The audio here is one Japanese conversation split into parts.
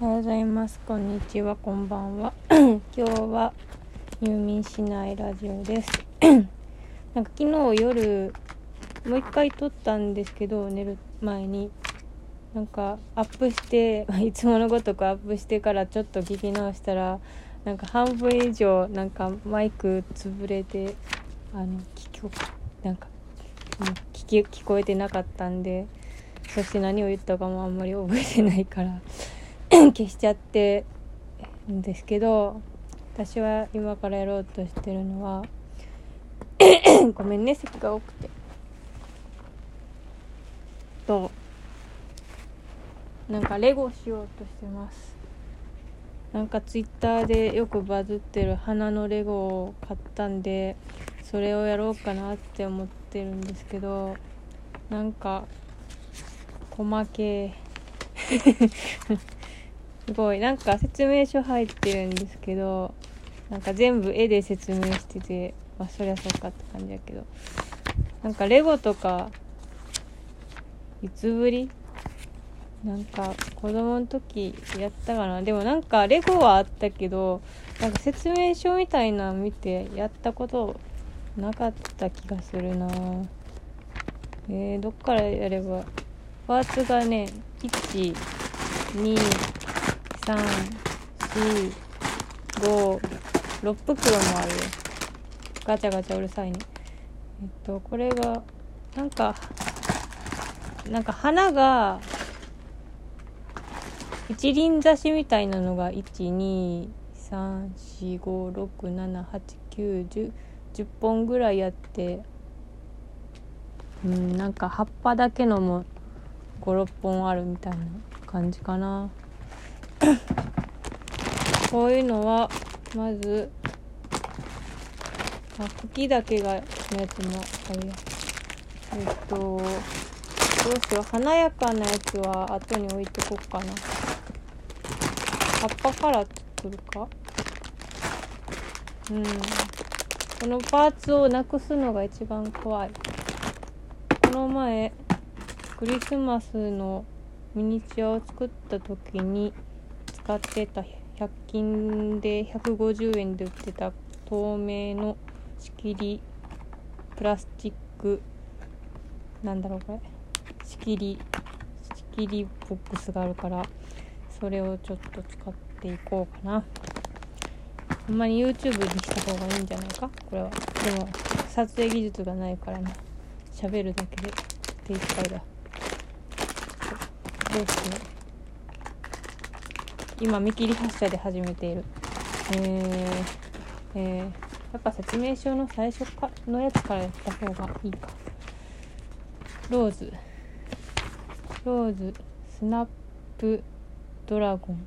おはようございます。こんにちは、こんばんは。今日は入眠しないラジオです。なんか昨日夜もう一回撮ったんですけど、寝る前になんかアップして、いつものごとくアップしてからちょっと聞き直したら、なんか半分以上なんかマイク潰れてあの聞こなんか聞き聞こえてなかったんで、そして何を言ったかもあんまり覚えてないから。消しちゃってんですけど私は今からやろうとしてるのは ごめんね席が多くて。となんかレゴしようとしてます。なんかツイッターでよくバズってる花のレゴを買ったんでそれをやろうかなって思ってるんですけどなんか細けすごい。なんか説明書入ってるんですけどなんか全部絵で説明しててまあそりゃそうかって感じやけど。なんかレゴとかいつぶり？なんか子供の時やったかな？でもなんかレゴはあったけどなんか説明書みたいなの見てやったことなかった気がするな。えー、どっからやれば？パーツがね1 2 3 4 5 6袋もあるよ。ガチャガチャうるさいね。えっとこれがなんかなんか花が一輪挿しみたいなのが12345678910本ぐらいあってうんなんか葉っぱだけのも56本あるみたいな感じかな。こういうのはまずあ茎だけがのやつもあるやえっとどうしよう。華やかなやつは後に置いとこうかな。葉っぱから作るか？うん。このパーツをなくすのが一番怖い。この前クリスマスのミニチュアを作った時に使ってた100均で150円で売ってた透明の仕切りプラスチックなんだろうこれ。仕切り仕切りボックスがあるからそれをちょっと使っていこうかな。ほんまに YouTube にした方がいいんじゃないか？これは。でも撮影技術がないからね。喋るだけで手いっぱいだ。どうしよう今見切り発車で始めている。えー、えー、やっぱ説明書の最初かのやつからやった方がいいか。ローズ。ローズスナップドラゴン。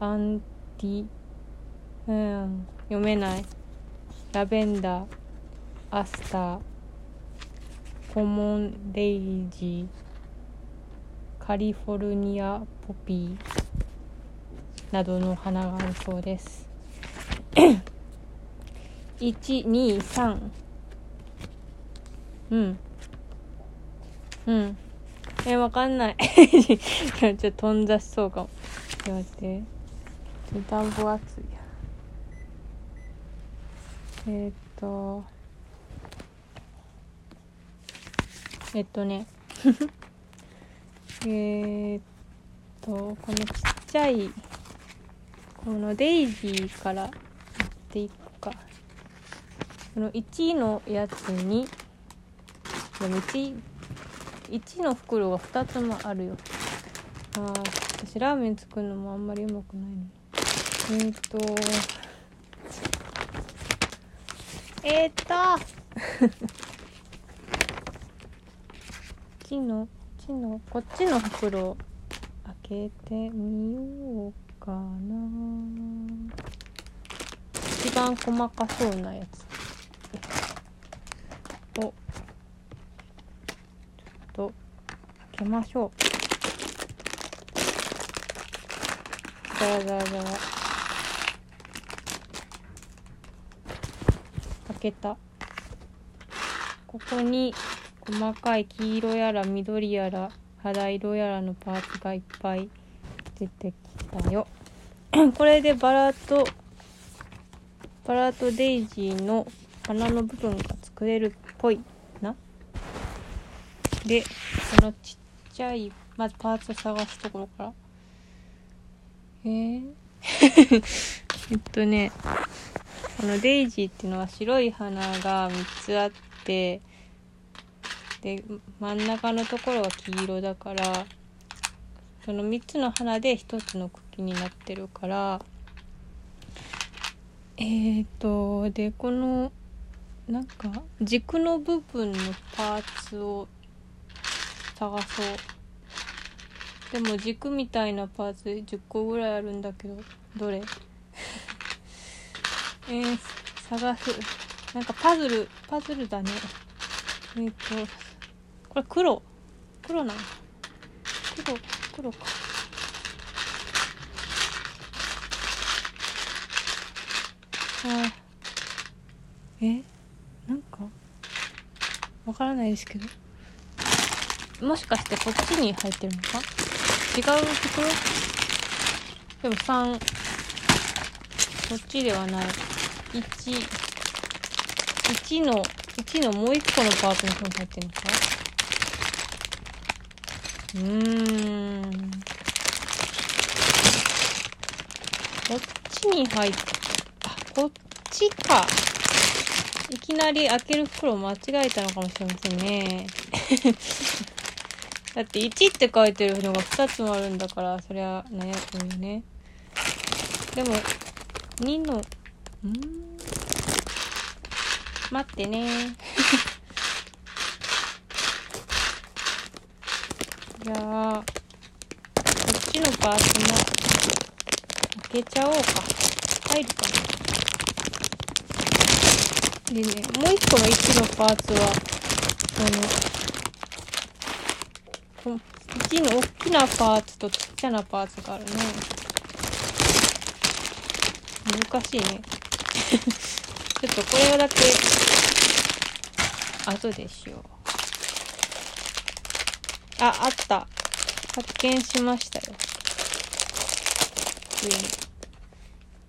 アンティうん読めない。ラベンダーアスター。コモンデイジー。カリフォルニアポピー。などの花があるそうです。123うん。うん。えわかんない。ちょっと頓挫しそうかも。ちょっと待って暖房熱いや。えー、っと。えっとね。え、っとこのちっちゃいこのデイジーからやっていくか。この1のやつにでも 1, 1の袋が2つもあるよ。あー私ラーメン作るのもあんまりうまくないの。えー、っと。えー、っと。ちのちのこっちの袋開けてみようかな。一番細かそうなやつ。をちょっと開けましょう。ザラザラザラ開けた。ここに細かい黄色やら緑やら肌色やらのパーツがいっぱい出てきたよ。これでバラとバラとデイジーの花の部分が作れるっぽいな。でこのちっちゃいまずパーツを探すところから。えー、えっとねこのデイジーっていうのは白い花が3つあってで真ん中のところは黄色だからその3つの花で1つの茎になってるからえーとでこのなんか軸の部分のパーツを探そう。でも軸みたいなパーツ10個ぐらいあるんだけどどれ？えー、探す。なんかパズルパズルだね。えっ、ー、とこれ黒。黒なの。黒。黒か。あえ？なんか？わからないですけど。もしかしてこっちに入ってるのか？違う袋でも3こっちではない。1 1の1のもう1個のパーツの方に入ってるのか？うーん。こっちに入っあこっちか。いきなり開ける袋間違えたのかもしれませんね。だって1って書いてるのが2つもあるんだからそりゃ悩むよね。でも2のん？待ってね じゃあこっちのパーツも開けちゃおうか。入るかな。でねもう一個の1のパーツはこの1の大きなパーツとちっちゃなパーツがあるね。難しいね。ちょっとこれだけ後でしようああった。発見しましたよ。上に。っ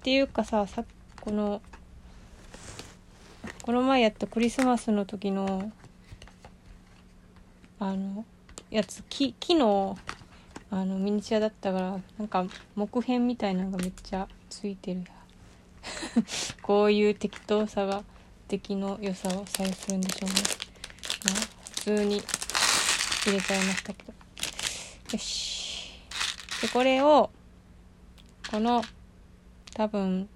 ていうかささこのこの前やったクリスマスの時のあのやつ木木のあのミニチュアだったからなんか木片みたいなのがめっちゃついてる。や こういう適当さが敵の良さを左右するんでしょうね。普通に入れちゃいましたけど。よし。で、これを、この、多分、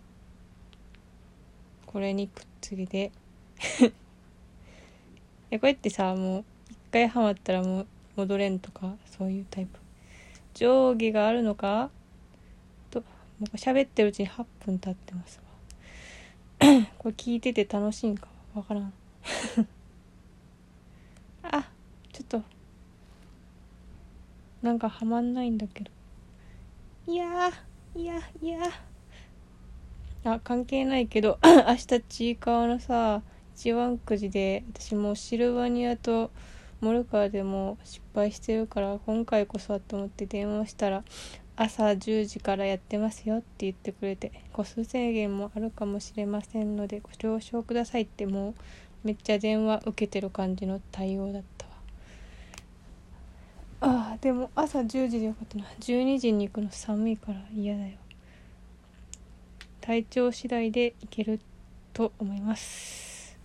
これにくっつけて え、これってさ、もう、一回ハマったらもう戻れんとか、そういうタイプ。定規があるのか？と、もう喋ってるうちに8分経ってますわ これ聞いてて楽しいんかわからん あちょっとなんかはまんないんだけど。いやいやいやあ関係ないけど 明日ちいかわのさ一番くじで私もうシルバニアとモルカーでも失敗してるから今回こそはと思って電話したら朝10時からやってますよって言ってくれて個数制限もあるかもしれませんのでご了承くださいってもうめっちゃ電話受けてる感じの対応だった。わああでも朝10時でよかったな12時に行くの寒いから嫌だよ。体調次第で行けると思います。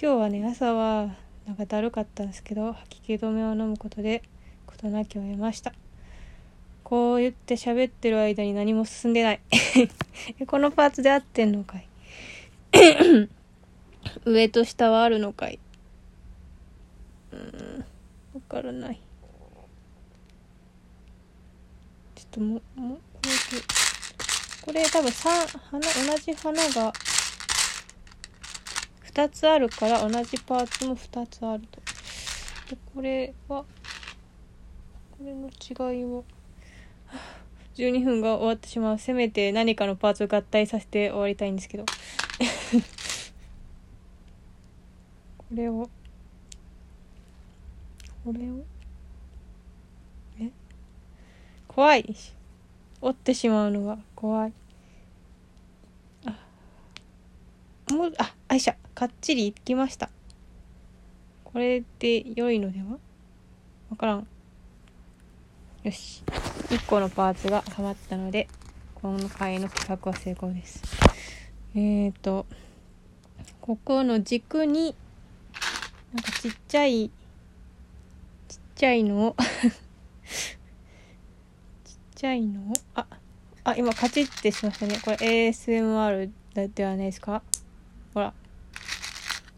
今日はね朝はなんかだるかったんですけど吐き気止めを飲むことで事なきを得ました。こう言って喋ってる間に何も進んでない。このパーツで合ってんのかい？上と下はあるのかい？うんわからないちょっとももこれこれ多分3花同じ花が2つあるから同じパーツも2つあると。でこれはこれの違いを12 分が終わってしまう。せめて何かのパーツを合体させて終わりたいんですけど。これをこれをえ怖い。折ってしまうのが怖い。あもうああいしゃかっちりいきました。これで良いのでは？わからん。よし。1個のパーツがはまったので今回の企画は成功です。えっ、ー、とここの軸になんかちっちゃいちっちゃいのを ちっちゃいの？ああ今カチッてしましたね。これ ASMR ではないですか？ほら。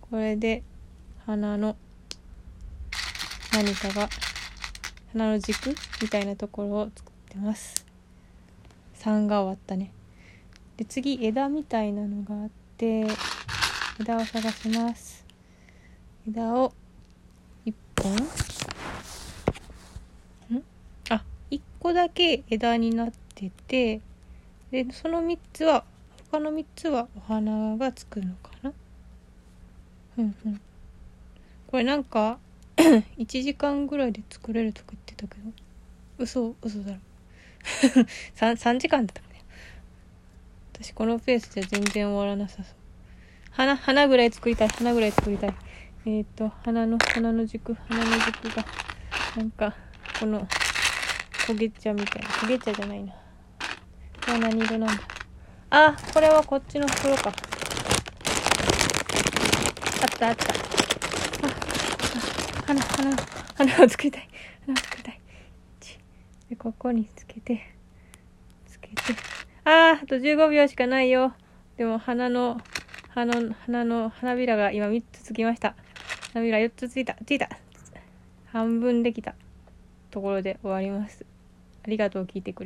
これで鼻の何かが鼻の軸？みたいなところを作ってます。3が終わったね。で次枝みたいなのがあって枝を探します。枝を1本んあ1個だけ枝になっててでその3つは他の3つはお花がつくのかな？うんうん。これなんか 1時間ぐらいで作れるとか言ってたけど。嘘嘘だろ。3, 3時間だったかね私このペースじゃ全然終わらなさそう。花花ぐらい作りたい花ぐらい作りたい。えっ、ー、と花の花の軸花の軸がなんかこの焦げ茶みたいな。焦げ茶じゃないな。これは何色なんだ？あこれはこっちの袋か。あったあった。あ花花花を作りたい。花を作りたい。でここにつけて。つけて。あーあと15秒しかないよ。でも花の花の花の花びらが今3つつきました。花びら4つついた。ついた。半分できたところで終わります。ありがとう聞いてくれ